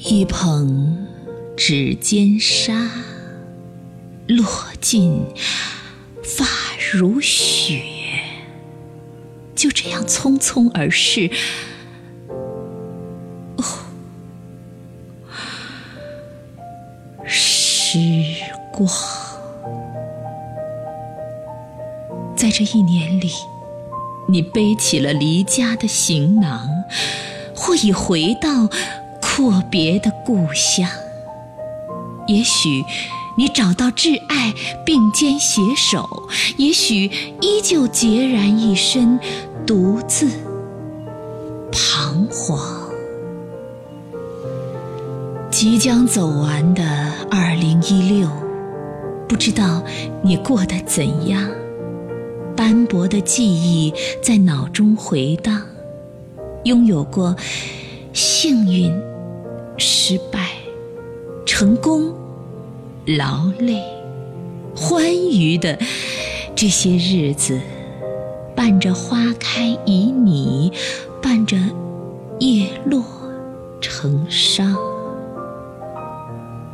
一捧指尖沙，落尽发如雪，就这样匆匆而逝。哦，时光，在这一年里，你背起了离家的行囊，或已回到。阔别的故乡，也许你找到挚爱并肩携手，也许依旧孑然一身，独自彷徨。即将走完的二零一六，不知道你过得怎样？斑驳的记忆在脑中回荡，拥有过幸运。失败、成功、劳累、欢愉的这些日子，伴着花开旖旎，伴着叶落成殇，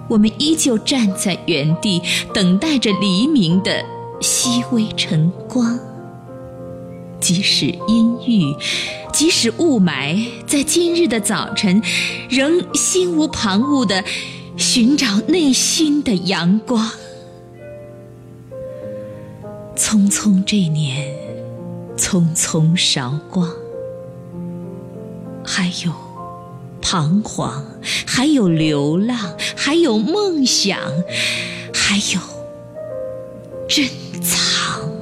我们依旧站在原地，等待着黎明的熹微晨光。即使阴郁，即使雾霾，在今日的早晨，仍心无旁骛地寻找内心的阳光。匆匆这年，匆匆韶光，还有彷徨，还有流浪，还有梦想，还有珍藏。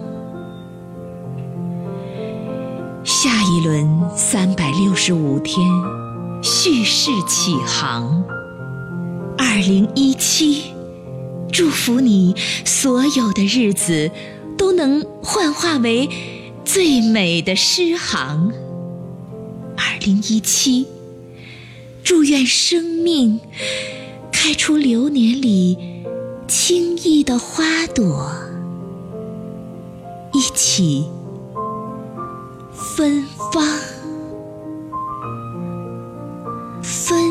轮三百六十五天，蓄势起航。二零一七，祝福你所有的日子都能幻化为最美的诗行。二零一七，祝愿生命开出流年里轻易的花朵，一起。芬芳芬